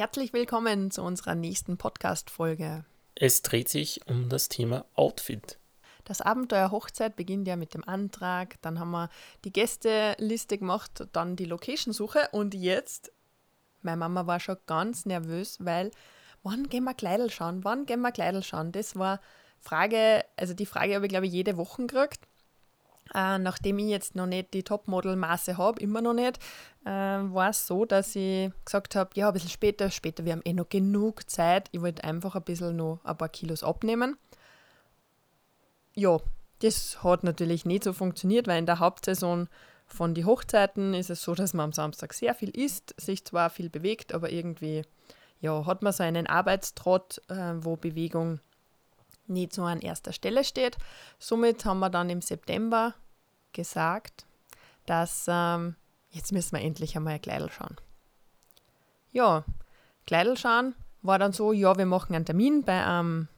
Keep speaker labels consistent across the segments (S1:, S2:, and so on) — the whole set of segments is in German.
S1: Herzlich willkommen zu unserer nächsten Podcast-Folge.
S2: Es dreht sich um das Thema Outfit.
S1: Das Abenteuer Hochzeit beginnt ja mit dem Antrag, dann haben wir die Gästeliste gemacht, dann die Location-Suche und jetzt, meine Mama war schon ganz nervös, weil wann gehen wir Kleidel schauen, wann gehen wir Kleidel schauen? Das war Frage, also die Frage habe ich glaube ich jede Woche gekriegt. Äh, nachdem ich jetzt noch nicht die Topmodel-Maße habe, immer noch nicht, äh, war es so, dass ich gesagt habe, ja, ein bisschen später, später, wir haben eh noch genug Zeit. Ich wollte einfach ein bisschen noch ein paar Kilos abnehmen. Ja, das hat natürlich nicht so funktioniert, weil in der Hauptsaison von den Hochzeiten ist es so, dass man am Samstag sehr viel isst, sich zwar viel bewegt, aber irgendwie ja, hat man so einen Arbeitstrott, äh, wo Bewegung nicht so an erster Stelle steht. Somit haben wir dann im September gesagt, dass ähm, jetzt müssen wir endlich einmal ein Kleidel schauen. Ja, Kleidel schauen war dann so, ja, wir machen einen Termin bei einem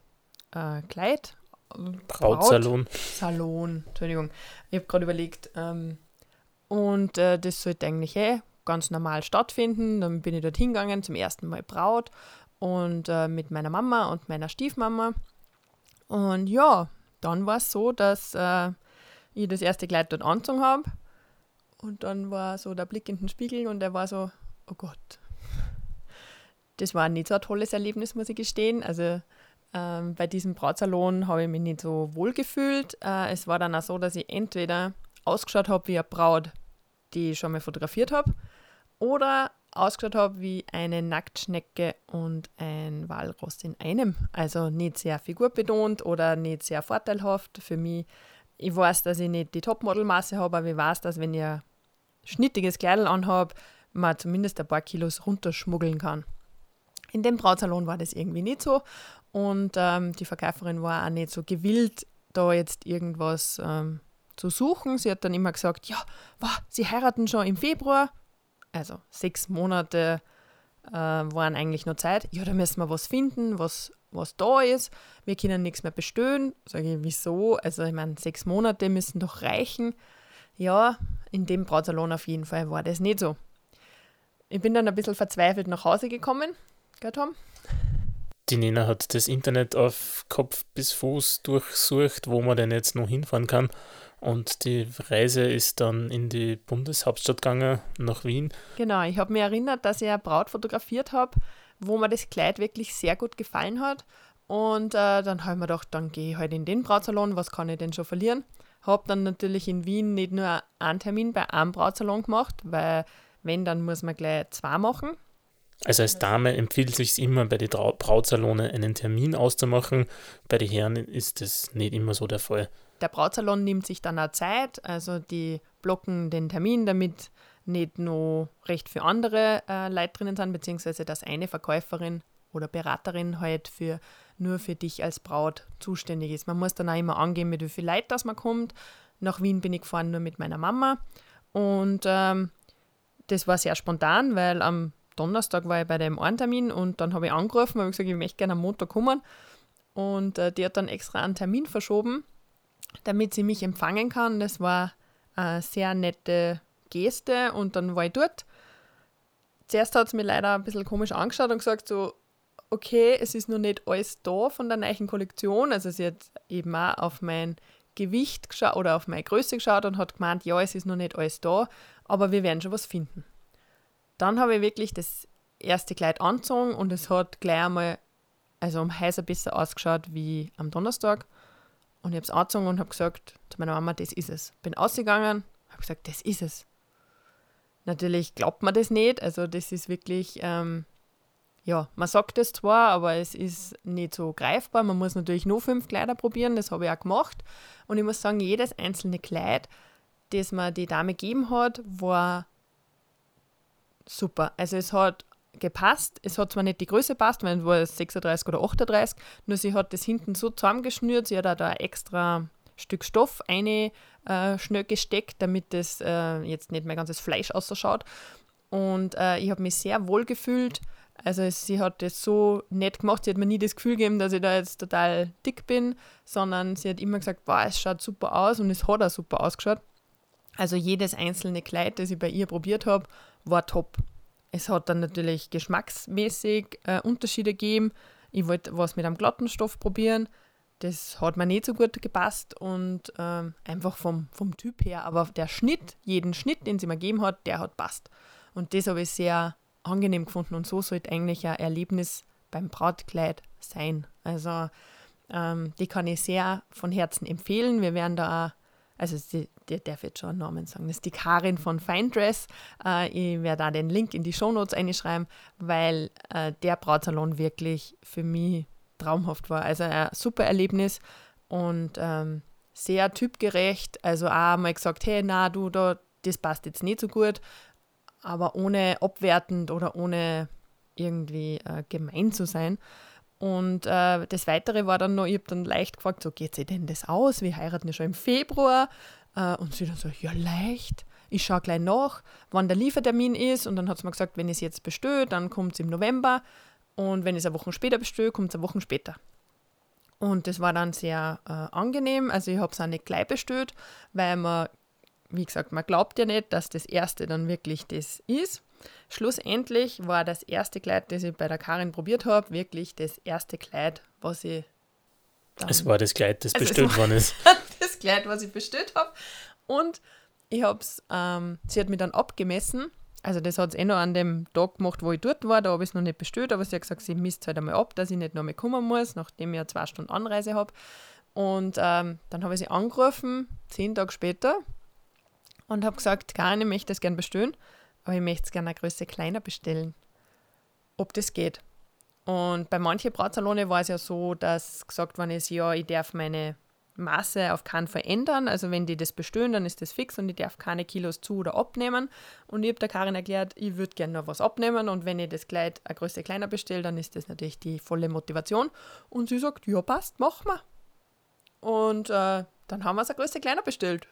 S1: äh, Kleid.
S2: Brautsalon.
S1: Salon, Entschuldigung. Ich habe gerade überlegt, ähm, und äh, das sollte eigentlich eh ganz normal stattfinden. Dann bin ich dort hingegangen, zum ersten Mal Braut und äh, mit meiner Mama und meiner Stiefmama. Und ja, dann war es so, dass äh, ich das erste Kleid dort angezogen habe. Und dann war so der Blick in den Spiegel und er war so, oh Gott. Das war nicht so ein tolles Erlebnis, muss ich gestehen. Also ähm, bei diesem Brautsalon habe ich mich nicht so wohl gefühlt. Äh, es war dann auch so, dass ich entweder ausgeschaut habe wie eine Braut, die ich schon mal fotografiert habe, oder ausgeschaut habe wie eine Nacktschnecke und ein Walross in einem. Also nicht sehr figurbetont oder nicht sehr vorteilhaft für mich. Ich weiß, dass ich nicht die Topmodelmaße habe, aber ich weiß, dass wenn ich ein schnittiges Kleidel anhabe, man zumindest ein paar Kilos runterschmuggeln kann. In dem Brautsalon war das irgendwie nicht so und ähm, die Verkäuferin war auch nicht so gewillt, da jetzt irgendwas ähm, zu suchen. Sie hat dann immer gesagt, ja, wow, sie heiraten schon im Februar, also sechs Monate äh, waren eigentlich nur Zeit. Ja, da müssen wir was finden, was, was da ist. Wir können nichts mehr bestellen. Sage ich, wieso? Also, ich meine, sechs Monate müssen doch reichen. Ja, in dem Brautsalon auf jeden Fall war das nicht so. Ich bin dann ein bisschen verzweifelt nach Hause gekommen. Gell, Tom?
S2: Die Nina hat das Internet auf Kopf bis Fuß durchsucht, wo man denn jetzt noch hinfahren kann und die Reise ist dann in die Bundeshauptstadt gegangen, nach Wien.
S1: Genau, ich habe mich erinnert, dass ich eine Braut fotografiert habe, wo mir das Kleid wirklich sehr gut gefallen hat. Und äh, dann habe ich mir gedacht, dann gehe ich halt in den Brautsalon, was kann ich denn schon verlieren? Habe dann natürlich in Wien nicht nur einen Termin bei einem Brautsalon gemacht, weil wenn, dann muss man gleich zwei machen.
S2: Also als Dame empfiehlt es sich immer, bei den Brautsalone einen Termin auszumachen. Bei den Herren ist das nicht immer so der Fall.
S1: Der Brautsalon nimmt sich dann auch Zeit, also die blocken den Termin, damit nicht nur recht für andere äh, Leute drinnen sind, beziehungsweise dass eine Verkäuferin oder Beraterin halt für, nur für dich als Braut zuständig ist. Man muss dann auch immer angeben, mit wie viel Leid das man kommt. Nach Wien bin ich gefahren nur mit meiner Mama und ähm, das war sehr spontan, weil am Donnerstag war ich bei dem einen Termin und dann habe ich angerufen und gesagt, ich möchte gerne am Montag kommen. Und äh, die hat dann extra einen Termin verschoben damit sie mich empfangen kann. Das war eine sehr nette Geste und dann war ich dort. Zuerst hat es mir leider ein bisschen komisch angeschaut und gesagt so, okay, es ist noch nicht alles da von der neuen Kollektion. Also sie hat eben auch auf mein Gewicht geschaut oder auf meine Größe geschaut und hat gemeint, ja, es ist noch nicht alles da, aber wir werden schon was finden. Dann habe ich wirklich das erste Kleid angezogen und es hat gleich einmal, also um Häuser besser ausgeschaut wie am Donnerstag. Und ich habe es angezogen und habe gesagt zu meiner Mama, das ist es. Bin ausgegangen, habe gesagt, das ist es. Natürlich glaubt man das nicht. Also das ist wirklich, ähm, ja, man sagt es zwar, aber es ist nicht so greifbar. Man muss natürlich nur fünf Kleider probieren, das habe ich auch gemacht. Und ich muss sagen, jedes einzelne Kleid, das mir die Dame gegeben hat, war super. Also es hat gepasst. Es hat zwar nicht die Größe passt, weil es war 36 oder 38, nur sie hat das hinten so zusammengeschnürt, sie hat da ein extra Stück Stoff eine äh, schnell gesteckt, damit das äh, jetzt nicht mehr ganzes Fleisch ausschaut. Und äh, ich habe mich sehr wohl gefühlt. Also sie hat das so nett gemacht, sie hat mir nie das Gefühl gegeben, dass ich da jetzt total dick bin, sondern sie hat immer gesagt, wow, es schaut super aus und es hat auch super ausgeschaut. Also jedes einzelne Kleid, das ich bei ihr probiert habe, war top. Es hat dann natürlich geschmacksmäßig äh, Unterschiede gegeben. Ich wollte was mit einem glatten Stoff probieren. Das hat mir nicht so gut gepasst und ähm, einfach vom, vom Typ her. Aber der Schnitt, jeden Schnitt, den sie mir gegeben hat, der hat passt. Und das habe ich sehr angenehm gefunden. Und so sollte eigentlich ein Erlebnis beim Brautkleid sein. Also ähm, die kann ich sehr von Herzen empfehlen. Wir werden da auch, also die, die darf jetzt schon einen Namen sagen, das ist die Karin von Fine Dress. Äh, ich werde da den Link in die Shownotes einschreiben, weil äh, der Brautsalon wirklich für mich traumhaft war. Also ein super Erlebnis und ähm, sehr typgerecht. Also auch mal gesagt, hey, na du, da, das passt jetzt nicht so gut, aber ohne abwertend oder ohne irgendwie äh, gemein zu sein. Und äh, das Weitere war dann noch, ich habe dann leicht gefragt, so geht sich denn das aus? Wir heiraten ja schon im Februar. Äh, und sie dann so, ja leicht. Ich schaue gleich nach, wann der Liefertermin ist. Und dann hat sie mir gesagt, wenn ich es jetzt bestöhe, dann kommt es im November. Und wenn ich es eine Woche später bestöhe, kommt es eine Woche später. Und das war dann sehr äh, angenehm. Also ich habe es auch nicht gleich bestellt, weil man, wie gesagt, man glaubt ja nicht, dass das erste dann wirklich das ist. Schlussendlich war das erste Kleid, das ich bei der Karin probiert habe, wirklich das erste Kleid, was ich.
S2: es war das Kleid, das also bestellt worden ist.
S1: das Kleid, was ich bestellt habe. Und ich habe es, ähm, sie hat mich dann abgemessen also das hat es eh noch an dem Tag gemacht, wo ich dort war, da habe ich es noch nicht bestellt, aber sie hat gesagt, sie misst halt einmal ab, dass ich nicht noch mehr kommen muss, nachdem ich ja zwei Stunden Anreise habe. Und ähm, dann habe ich sie angerufen, zehn Tage später, und habe gesagt, Karin, ich möchte das gerne bestellen, aber ich möchte es gerne eine Größe kleiner bestellen. Ob das geht. Und bei manchen Brautsalone war es ja so, dass gesagt worden ist, ja, ich darf meine Maße auf keinen verändern. Also wenn die das bestellen, dann ist das fix und ich darf keine Kilos zu oder abnehmen. Und ich habe der Karin erklärt, ich würde gerne noch was abnehmen und wenn ich das Kleid eine Größe kleiner bestelle, dann ist das natürlich die volle Motivation. Und sie sagt, ja passt, machen wir. Und äh, dann haben wir es eine Größe kleiner bestellt.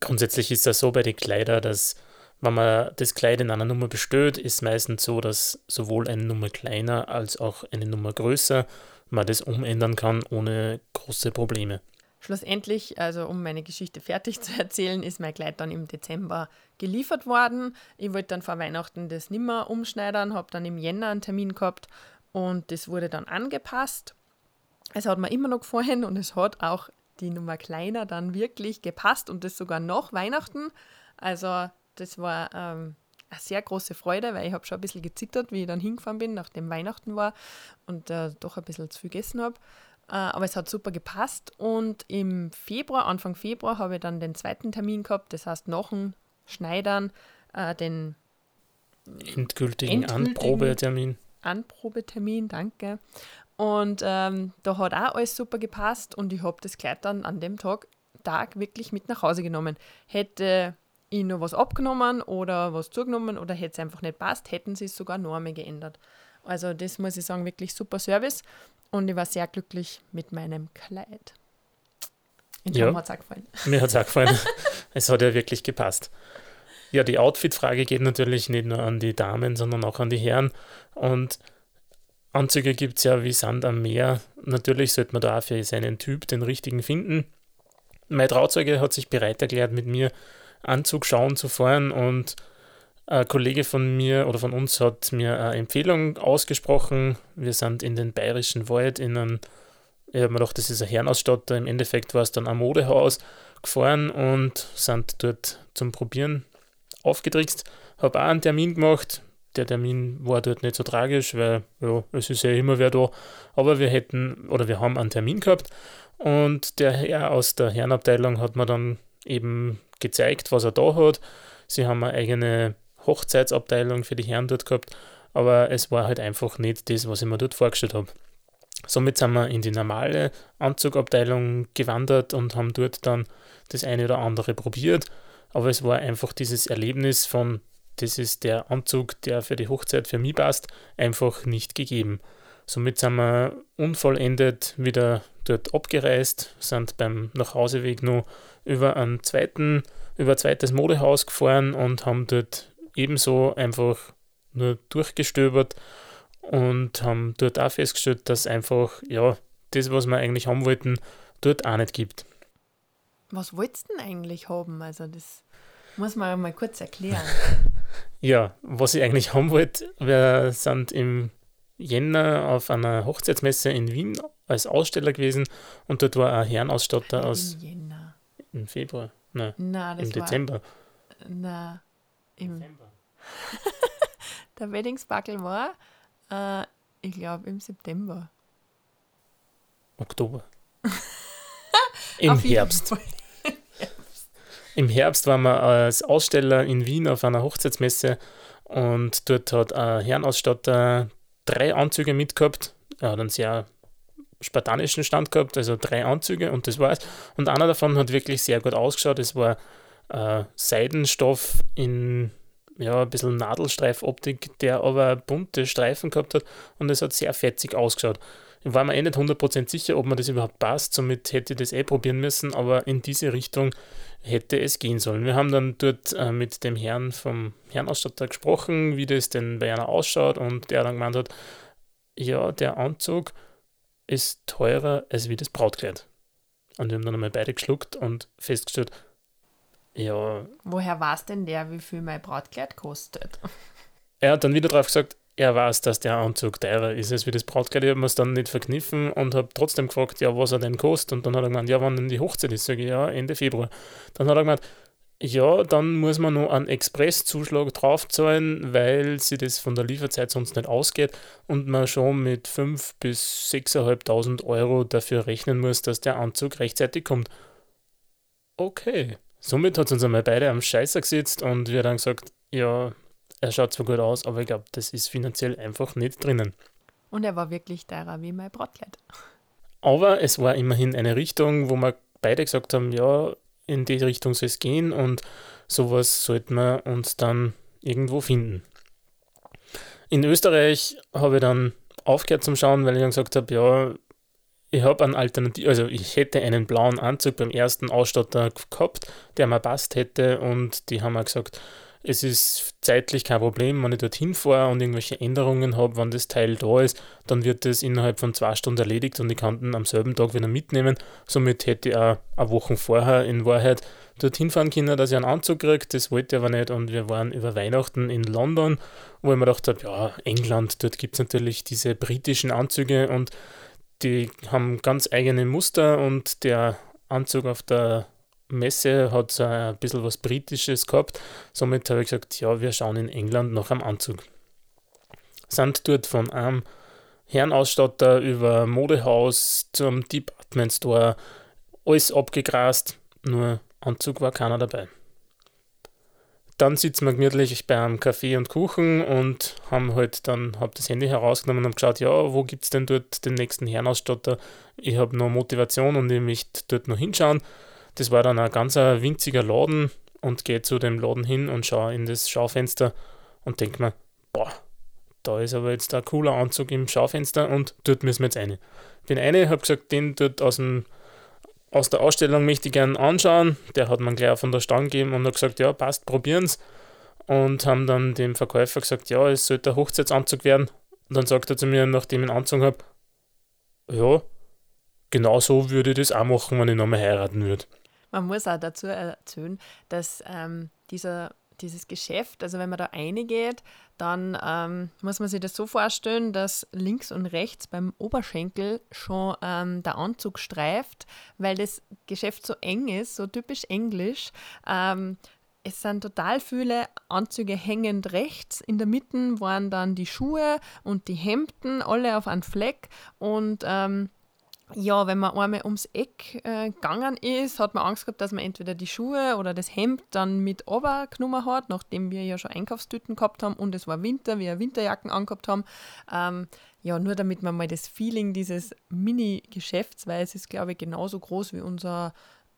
S2: Grundsätzlich ist das so bei den Kleidern, dass wenn man das Kleid in einer Nummer bestellt, ist meistens so, dass sowohl eine Nummer kleiner als auch eine Nummer größer man das umändern kann ohne große Probleme.
S1: Schlussendlich, also um meine Geschichte fertig zu erzählen, ist mein Kleid dann im Dezember geliefert worden. Ich wollte dann vor Weihnachten das nimmer umschneidern, habe dann im Jänner einen Termin gehabt und das wurde dann angepasst. Es hat mir immer noch gefallen und es hat auch die Nummer kleiner dann wirklich gepasst und das sogar nach Weihnachten. Also das war ähm, eine sehr große Freude, weil ich habe schon ein bisschen gezittert, wie ich dann hingefahren bin, nachdem Weihnachten war und äh, doch ein bisschen zu viel gegessen habe. Äh, aber es hat super gepasst und im Februar, Anfang Februar, habe ich dann den zweiten Termin gehabt, das heißt nach dem Schneidern äh, den
S2: endgültigen, endgültigen Anprobetermin.
S1: Anprobetermin, danke. Und ähm, da hat auch alles super gepasst und ich habe das Kleid dann an dem Tag, Tag wirklich mit nach Hause genommen. Hätte ich noch was abgenommen oder was zugenommen oder hätte es einfach nicht passt, hätten sie es sogar einmal geändert. Also das muss ich sagen, wirklich super Service und ich war sehr glücklich mit meinem Kleid.
S2: In ja, hat es auch gefallen. Mir hat es auch gefallen. es hat ja wirklich gepasst. Ja, die Outfit-Frage geht natürlich nicht nur an die Damen, sondern auch an die Herren. Und Anzüge gibt es ja wie Sand am Meer. Natürlich sollte man da für seinen Typ den richtigen finden. Mein Trauzeuge hat sich bereit erklärt, mit mir Anzug schauen zu fahren und ein Kollege von mir oder von uns hat mir eine Empfehlung ausgesprochen. Wir sind in den Bayerischen Wald in einem, ich habe mir gedacht, das ist ein Herrenausstatter, im Endeffekt war es dann ein Modehaus gefahren und sind dort zum Probieren aufgetrickst. Habe auch einen Termin gemacht. Der Termin war dort nicht so tragisch, weil ja, es ist ja immer wer da. Aber wir hätten oder wir haben einen Termin gehabt und der Herr aus der Herrenabteilung hat mir dann eben gezeigt, was er da hat. Sie haben eine eigene Hochzeitsabteilung für die Herren dort gehabt, aber es war halt einfach nicht das, was ich mir dort vorgestellt habe. Somit sind wir in die normale Anzugabteilung gewandert und haben dort dann das eine oder andere probiert. Aber es war einfach dieses Erlebnis von, das ist der Anzug, der für die Hochzeit für mich passt, einfach nicht gegeben. Somit sind wir unvollendet wieder dort abgereist, sind beim Nachhauseweg noch über, einen zweiten, über ein zweites Modehaus gefahren und haben dort ebenso einfach nur durchgestöbert und haben dort auch festgestellt, dass einfach, ja, das, was wir eigentlich haben wollten, dort auch nicht gibt.
S1: Was wolltest du denn eigentlich haben? Also das muss man mal kurz erklären.
S2: Ja, was ich eigentlich haben wollte, wir sind im Jänner auf einer Hochzeitsmesse in Wien als Aussteller gewesen und dort war ein Herrenausstatter aus.
S1: Jänner.
S2: Im Februar? Nein,
S1: Na, das
S2: im
S1: war,
S2: Dezember.
S1: Na, im, der Weddingsbackel war, äh, ich glaube, im September.
S2: Oktober. Im
S1: Auf jeden
S2: Herbst.
S1: Fall.
S2: Im Herbst waren wir als Aussteller in Wien auf einer Hochzeitsmesse und dort hat ein Herrenausstatter drei Anzüge mitgehabt. Er hat einen sehr spartanischen Stand gehabt, also drei Anzüge und das war's. Und einer davon hat wirklich sehr gut ausgeschaut. Es war äh, Seidenstoff in ja, ein bisschen Nadelstreifoptik, der aber bunte Streifen gehabt hat und es hat sehr fetzig ausgeschaut. Ich war mir eh nicht 100% sicher, ob mir das überhaupt passt, somit hätte ich das eh probieren müssen, aber in diese Richtung hätte es gehen sollen. Wir haben dann dort äh, mit dem Herrn vom Herrenausstatter gesprochen, wie das denn bei einer ausschaut und der dann gemeint hat, ja, der Anzug ist teurer als wie das Brautkleid. Und wir haben dann einmal beide geschluckt und festgestellt, ja,
S1: Woher weiß denn der, wie viel mein Brautkleid kostet?
S2: er hat dann wieder drauf gesagt, er weiß, dass der Anzug teurer ist als wie das Brautkleid. Ich habe mir es dann nicht verkniffen und habe trotzdem gefragt, ja, was er denn kostet. Und dann hat er gemeint, ja, wann denn die Hochzeit ist? Sage ich, ja, Ende Februar. Dann hat er gemeint, ja, dann muss man noch einen Expresszuschlag draufzahlen, weil sie das von der Lieferzeit sonst nicht ausgeht und man schon mit 5.000 bis 6.500 Euro dafür rechnen muss, dass der Anzug rechtzeitig kommt. Okay. Somit hat es uns einmal beide am Scheißer gesetzt und wir haben dann gesagt, ja, er schaut zwar gut aus, aber ich glaube, das ist finanziell einfach nicht drinnen.
S1: Und er war wirklich teurer wie mein Brautkleid.
S2: Aber es war immerhin eine Richtung, wo wir beide gesagt haben, ja, in die Richtung soll es gehen und sowas sollten wir uns dann irgendwo finden. In Österreich habe ich dann aufgehört zum Schauen, weil ich dann gesagt habe, ja, ich habe einen Alternativ, also ich hätte einen blauen Anzug beim ersten Ausstatter gehabt, der mir passt hätte und die haben mir gesagt, es ist zeitlich kein Problem, wenn ich dorthin fahre und irgendwelche Änderungen habe, wenn das Teil da ist, dann wird das innerhalb von zwei Stunden erledigt und ich kann den am selben Tag wieder mitnehmen. Somit hätte ich auch eine Woche vorher in Wahrheit dorthin fahren können, dass ich einen Anzug kriege. Das wollte ich aber nicht und wir waren über Weihnachten in London, wo ich mir gedacht habe, ja, England, dort gibt es natürlich diese britischen Anzüge und die haben ganz eigene Muster und der Anzug auf der Messe hat so ein bisschen was Britisches gehabt. Somit habe ich gesagt, ja, wir schauen in England nach einem Anzug. Sind dort von einem Herrenausstatter über Modehaus zum Department Store alles abgegrast, nur Anzug war keiner dabei. Dann sitzen wir gemütlich bei einem Kaffee und Kuchen und haben halt dann hab das Handy herausgenommen und haben geschaut, ja, wo gibt es denn dort den nächsten Herrenausstatter? Ich habe noch Motivation und ich möchte dort noch hinschauen. Das war dann ein ganz ein winziger Laden und gehe zu dem Laden hin und schaue in das Schaufenster und denke mir, boah, da ist aber jetzt ein cooler Anzug im Schaufenster und dort müssen wir jetzt rein. Bin eine, habe gesagt, den dort aus, dem, aus der Ausstellung möchte ich gerne anschauen. Der hat mir gleich von der Stange gegeben und hat gesagt, ja, passt, probieren's. Und haben dann dem Verkäufer gesagt, ja, es sollte ein Hochzeitsanzug werden. Und dann sagt er zu mir, nachdem ich einen Anzug habe, ja, genau so würde ich das auch machen, wenn ich nochmal heiraten würde.
S1: Man muss auch dazu erzählen, dass ähm, dieser, dieses Geschäft, also wenn man da reingeht, dann ähm, muss man sich das so vorstellen, dass links und rechts beim Oberschenkel schon ähm, der Anzug streift, weil das Geschäft so eng ist, so typisch englisch. Ähm, es sind total viele Anzüge hängend rechts. In der Mitte waren dann die Schuhe und die Hemden, alle auf einem Fleck. Und ähm, ja, wenn man einmal ums Eck äh, gegangen ist, hat man Angst gehabt, dass man entweder die Schuhe oder das Hemd dann mit runtergenommen hat, nachdem wir ja schon Einkaufstüten gehabt haben und es war Winter, wir Winterjacken angehabt haben. Ähm, ja, nur damit man mal das Feeling dieses Mini-Geschäfts, weil es ist, glaube ich, genauso groß wie unser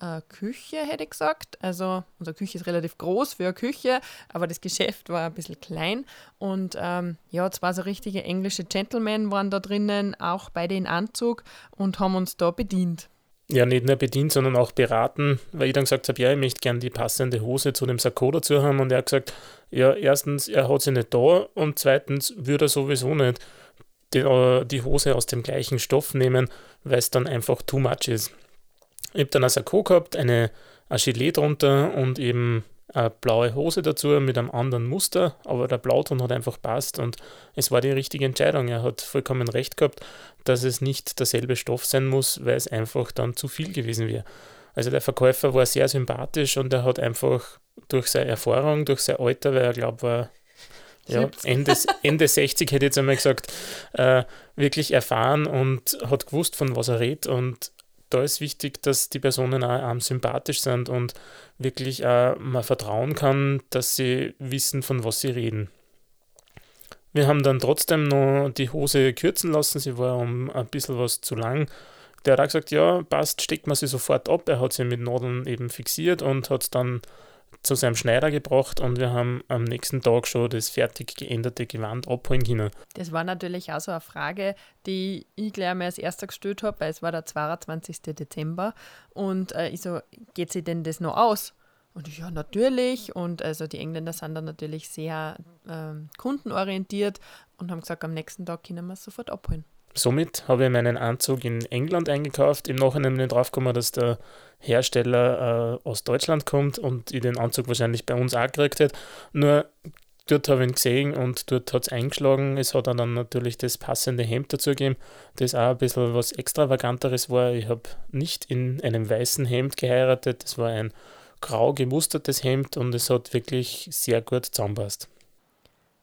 S1: äh, Küche, hätte ich gesagt. Also unsere Küche ist relativ groß für eine Küche, aber das Geschäft war ein bisschen klein. Und ähm, ja, zwei so richtige englische Gentlemen waren da drinnen, auch beide in Anzug und haben uns da bedient.
S2: Ja, nicht nur bedient, sondern auch beraten, weil ich dann gesagt habe, ja, ich möchte gerne die passende Hose zu dem Sakko dazu haben. Und er hat gesagt, ja, erstens, er hat sie nicht da und zweitens würde er sowieso nicht die, äh, die Hose aus dem gleichen Stoff nehmen, weil es dann einfach too much ist. Ich habe dann ein Sakko gehabt, eine, ein Gilet drunter und eben eine blaue Hose dazu mit einem anderen Muster, aber der Blauton hat einfach passt und es war die richtige Entscheidung. Er hat vollkommen recht gehabt, dass es nicht derselbe Stoff sein muss, weil es einfach dann zu viel gewesen wäre. Also der Verkäufer war sehr sympathisch und er hat einfach durch seine Erfahrung, durch sein Alter, weil er glaube war ja, Ende, Ende 60 hätte ich jetzt einmal gesagt, äh, wirklich erfahren und hat gewusst, von was er redet. Und da ist wichtig, dass die Personen auch einem sympathisch sind und wirklich auch man vertrauen kann, dass sie wissen, von was sie reden. Wir haben dann trotzdem noch die Hose kürzen lassen, sie war um ein bisschen was zu lang. Der hat auch gesagt, ja, passt, steckt man sie sofort ab. Er hat sie mit Nadeln eben fixiert und hat dann zu seinem Schneider gebracht und wir haben am nächsten Tag schon das fertig geänderte Gewand abholen können.
S1: Das war natürlich auch so eine Frage, die ich gleich einmal als erster gestellt habe, weil es war der 22. Dezember und äh, ich so, geht sich denn das noch aus? Und ich, ja, natürlich. Und also die Engländer sind dann natürlich sehr ähm, kundenorientiert und haben gesagt, am nächsten Tag können wir es sofort abholen.
S2: Somit habe ich meinen Anzug in England eingekauft. Im Nachhinein bin ich draufgekommen, dass der Hersteller äh, aus Deutschland kommt und ich den Anzug wahrscheinlich bei uns auch gekriegt hätte. Nur dort habe ich ihn gesehen und dort hat es eingeschlagen. Es hat dann natürlich das passende Hemd dazu gegeben, das auch ein bisschen was Extravaganteres war. Ich habe nicht in einem weißen Hemd geheiratet, es war ein grau gemustertes Hemd und es hat wirklich sehr gut zusammenpasst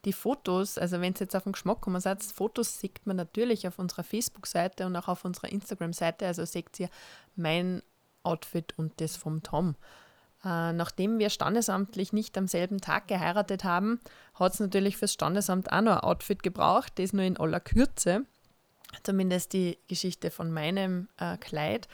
S1: die Fotos, also wenn es jetzt auf den Geschmack kommen seid, Fotos sieht man natürlich auf unserer Facebook-Seite und auch auf unserer Instagram-Seite. Also seht ihr mein Outfit und das vom Tom. Äh, nachdem wir standesamtlich nicht am selben Tag geheiratet haben, hat es natürlich fürs Standesamt auch noch ein Outfit gebraucht, das nur in aller Kürze. Zumindest die Geschichte von meinem äh, Kleid.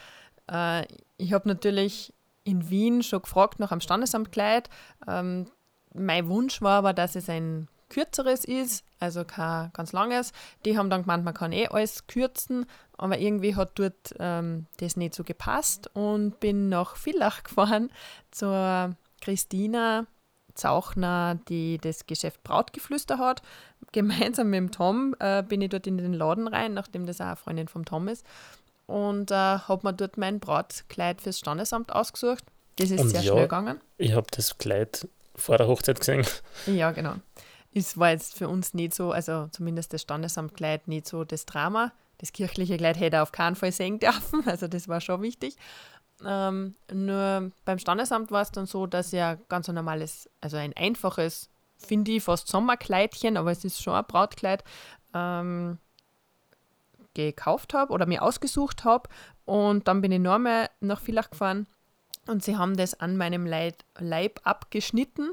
S1: Äh, ich habe natürlich in Wien schon gefragt nach einem Standesamtkleid. Ähm, mein Wunsch war aber, dass es ein kürzeres ist, also kein ganz langes. Die haben dann gemeint, man kann eh alles kürzen, aber irgendwie hat dort ähm, das nicht so gepasst und bin nach Villach gefahren zur Christina Zauchner, die das Geschäft Brautgeflüster hat. Gemeinsam mit dem Tom äh, bin ich dort in den Laden rein, nachdem das auch eine Freundin vom Tom ist. Und äh, habe mir dort mein Brautkleid fürs Standesamt ausgesucht. Das ist und sehr ja, schnell gegangen.
S2: Ich habe das Kleid vor der Hochzeit gesehen.
S1: Ja, genau ist, war jetzt für uns nicht so, also zumindest das Standesamtkleid nicht so das Drama. Das kirchliche Kleid hätte er auf keinen Fall sehen dürfen, also das war schon wichtig. Ähm, nur beim Standesamt war es dann so, dass er ganz ein normales, also ein einfaches, finde ich, fast Sommerkleidchen, aber es ist schon ein Brautkleid, ähm, gekauft habe oder mir ausgesucht habe. Und dann bin ich nochmal nach Villach gefahren und sie haben das an meinem Leib abgeschnitten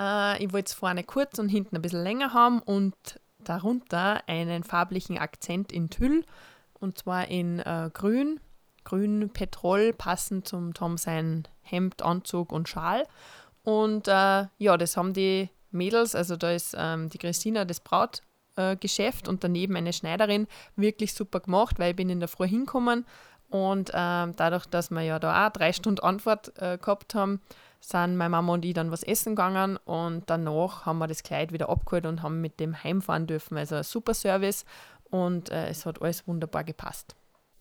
S1: äh, ich wollte es vorne kurz und hinten ein bisschen länger haben und darunter einen farblichen Akzent in Tüll und zwar in äh, Grün, Grün Petrol, passend zum Tom sein Hemd, Anzug und Schal. Und äh, ja, das haben die Mädels, also da ist ähm, die Christina das Brautgeschäft äh, und daneben eine Schneiderin wirklich super gemacht, weil ich bin in der Früh hinkommen und ähm, dadurch, dass wir ja da auch drei Stunden Antwort äh, gehabt haben, sind meine Mama und ich dann was essen gegangen und danach haben wir das Kleid wieder abgeholt und haben mit dem heimfahren dürfen. Also ein super Service und äh, es hat alles wunderbar gepasst.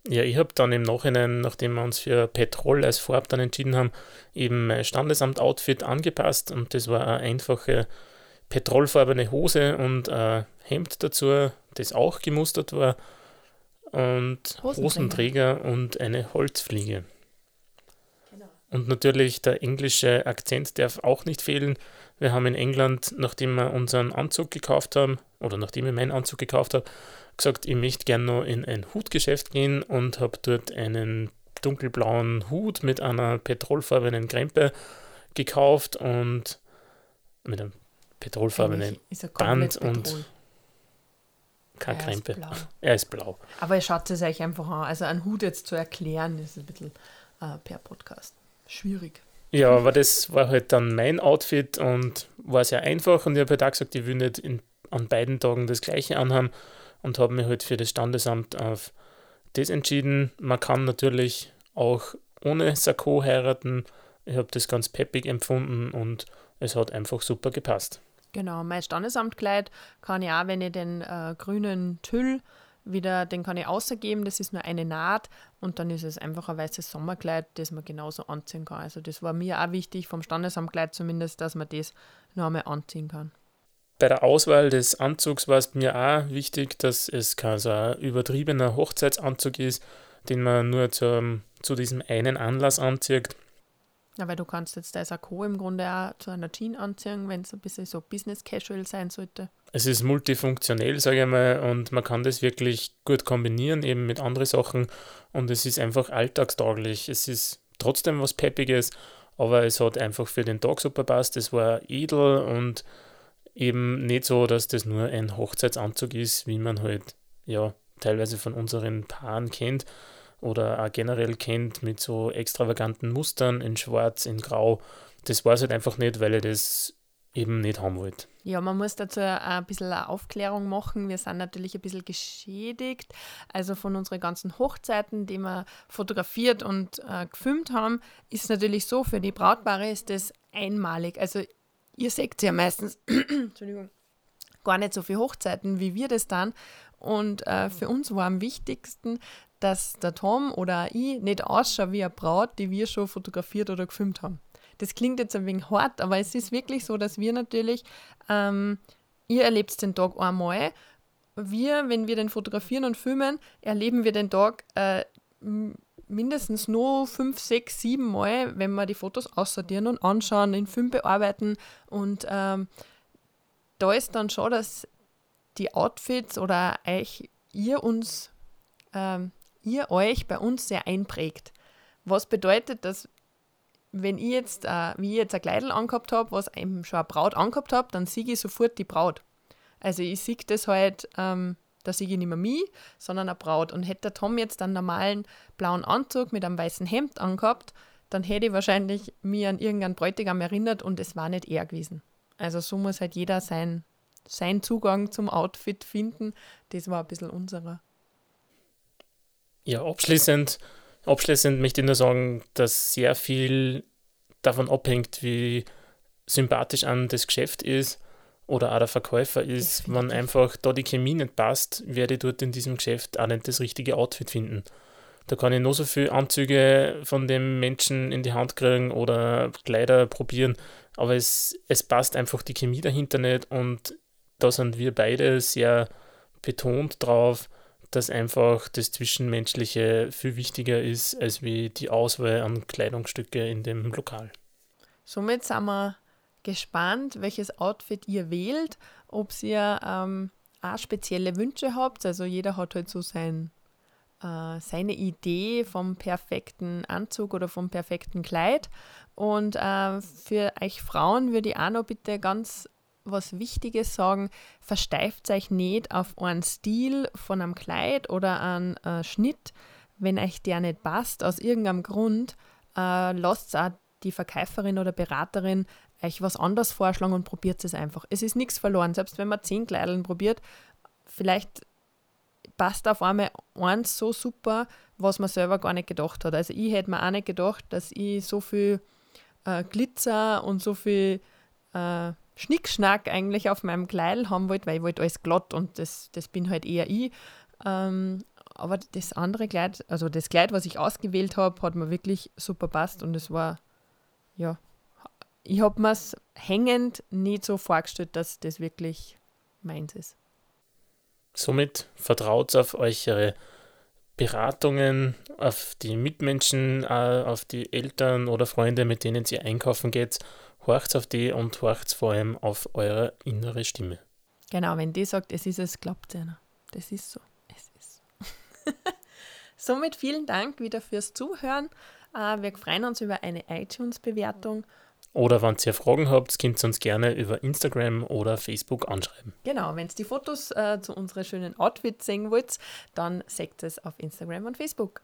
S2: Ja, ich habe dann im Nachhinein, nachdem wir uns für Petrol als Farb dann entschieden haben, eben mein Standesamt-Outfit angepasst und das war eine einfache petrolfarbene Hose und ein Hemd dazu, das auch gemustert war und Hosenträger, Hosenträger und eine Holzfliege. Und natürlich der englische Akzent darf auch nicht fehlen. Wir haben in England, nachdem wir unseren Anzug gekauft haben, oder nachdem ich meinen Anzug gekauft habe, gesagt, ich möchte gerne noch in ein Hutgeschäft gehen und habe dort einen dunkelblauen Hut mit einer petrolfarbenen Krempe gekauft und mit einem petrolfarbenen Band und keine er Krempe. Ist er ist blau.
S1: Aber schaut es euch einfach an. Also einen Hut jetzt zu erklären, ist ein bisschen äh, per Podcast. Schwierig.
S2: Ja, aber das war halt dann mein Outfit und war sehr einfach. Und ich habe halt auch gesagt, ich will nicht in, an beiden Tagen das gleiche anhaben und habe mich halt für das Standesamt auf das entschieden. Man kann natürlich auch ohne Sakko heiraten. Ich habe das ganz peppig empfunden und es hat einfach super gepasst.
S1: Genau, mein Standesamtkleid kann ich auch, wenn ich den äh, grünen Tüll wieder, den kann ich außergeben, das ist nur eine Naht und dann ist es einfach ein weißes Sommerkleid, das man genauso anziehen kann. Also das war mir auch wichtig, vom Standesamtkleid zumindest, dass man das noch einmal anziehen kann.
S2: Bei der Auswahl des Anzugs war es mir auch wichtig, dass es kein so ein übertriebener Hochzeitsanzug ist, den man nur zum, zu diesem einen Anlass anzieht.
S1: Ja, weil du kannst jetzt das Sakko im Grunde auch zu einer Jeans anziehen, wenn es ein bisschen so Business Casual sein sollte.
S2: Es ist multifunktionell, sage ich mal, und man kann das wirklich gut kombinieren, eben mit anderen Sachen. Und es ist einfach alltagstauglich. Es ist trotzdem was Peppiges, aber es hat einfach für den Tag super passt. Es war edel und eben nicht so, dass das nur ein Hochzeitsanzug ist, wie man halt ja teilweise von unseren Paaren kennt oder auch generell kennt mit so extravaganten Mustern in Schwarz, in Grau. Das war es halt einfach nicht, weil ich das eben nicht haben wollte.
S1: Ja, man muss dazu ein bisschen eine Aufklärung machen. Wir sind natürlich ein bisschen geschädigt. Also von unseren ganzen Hochzeiten, die wir fotografiert und äh, gefilmt haben, ist natürlich so, für die Brautpaare ist das einmalig. Also ihr seht ja meistens, Entschuldigung, gar nicht so viele Hochzeiten, wie wir das dann. Und äh, für uns war am wichtigsten, dass der Tom oder ich nicht ausschauen wie eine Braut, die wir schon fotografiert oder gefilmt haben. Das klingt jetzt ein wenig hart, aber es ist wirklich so, dass wir natürlich, ähm, ihr erlebt den Tag einmal. Wir, wenn wir den fotografieren und filmen, erleben wir den Tag äh, mindestens nur fünf, sechs, sieben Mal, wenn wir die Fotos aussortieren und anschauen, in Film bearbeiten. Und ähm, da ist dann schon, dass die Outfits oder euch, ihr uns, ähm, ihr euch bei uns sehr einprägt. Was bedeutet, dass wenn ich jetzt, äh, wie ich jetzt ein Kleidel angehabt habe, was eben schon eine Braut angehabt habe, dann sehe ich sofort die Braut. Also ich sehe das halt, ähm, da sehe ich nicht mehr mich, sondern eine Braut. Und hätte der Tom jetzt einen normalen blauen Anzug mit einem weißen Hemd angehabt, dann hätte ich wahrscheinlich mich an irgendeinen Bräutigam erinnert und es war nicht er gewesen. Also so muss halt jeder sein, sein Zugang zum Outfit finden. Das war ein bisschen unserer.
S2: Ja, abschließend, abschließend möchte ich nur sagen, dass sehr viel davon abhängt, wie sympathisch an das Geschäft ist oder auch der Verkäufer ist, wenn einfach da die Chemie nicht passt, werde ich dort in diesem Geschäft auch nicht das richtige Outfit finden. Da kann ich nur so viele Anzüge von dem Menschen in die Hand kriegen oder Kleider probieren, aber es, es passt einfach die Chemie dahinter nicht und da sind wir beide sehr betont drauf, dass einfach das Zwischenmenschliche viel wichtiger ist, als wie die Auswahl an Kleidungsstücke in dem Lokal.
S1: Somit sind wir gespannt, welches Outfit ihr wählt, ob ihr ähm, auch spezielle Wünsche habt. Also jeder hat halt so sein, äh, seine Idee vom perfekten Anzug oder vom perfekten Kleid. Und äh, für euch Frauen würde ich auch noch bitte ganz was Wichtiges sagen, versteift euch nicht auf einen Stil von einem Kleid oder einen äh, Schnitt, wenn euch der nicht passt, aus irgendeinem Grund, äh, lasst auch die Verkäuferin oder Beraterin euch was anderes vorschlagen und probiert es einfach. Es ist nichts verloren, selbst wenn man zehn Kleideln probiert, vielleicht passt auf einmal eins so super, was man selber gar nicht gedacht hat. Also ich hätte mir auch nicht gedacht, dass ich so viel äh, Glitzer und so viel äh, Schnickschnack eigentlich auf meinem Kleidel haben wollte, weil ich wollte alles glatt und das, das bin halt eher ich. Ähm, aber das andere Kleid, also das Kleid, was ich ausgewählt habe, hat mir wirklich super passt und es war, ja, ich habe mir es hängend nicht so vorgestellt, dass das wirklich meins ist.
S2: Somit vertraut auf eure Beratungen, auf die Mitmenschen, äh, auf die Eltern oder Freunde, mit denen ihr einkaufen geht. Horcht auf die und horcht vor allem auf eure innere Stimme.
S1: Genau, wenn die sagt, es ist es, glaubt einer. Das ist so. Es ist so. Somit vielen Dank wieder fürs Zuhören. Äh, wir freuen uns über eine iTunes-Bewertung
S2: oder wenn ihr Fragen habt, könnt ihr uns gerne über Instagram oder Facebook anschreiben.
S1: Genau, wenn ihr die Fotos äh, zu unseren schönen Outfits sehen wollt, dann seht es auf Instagram und Facebook.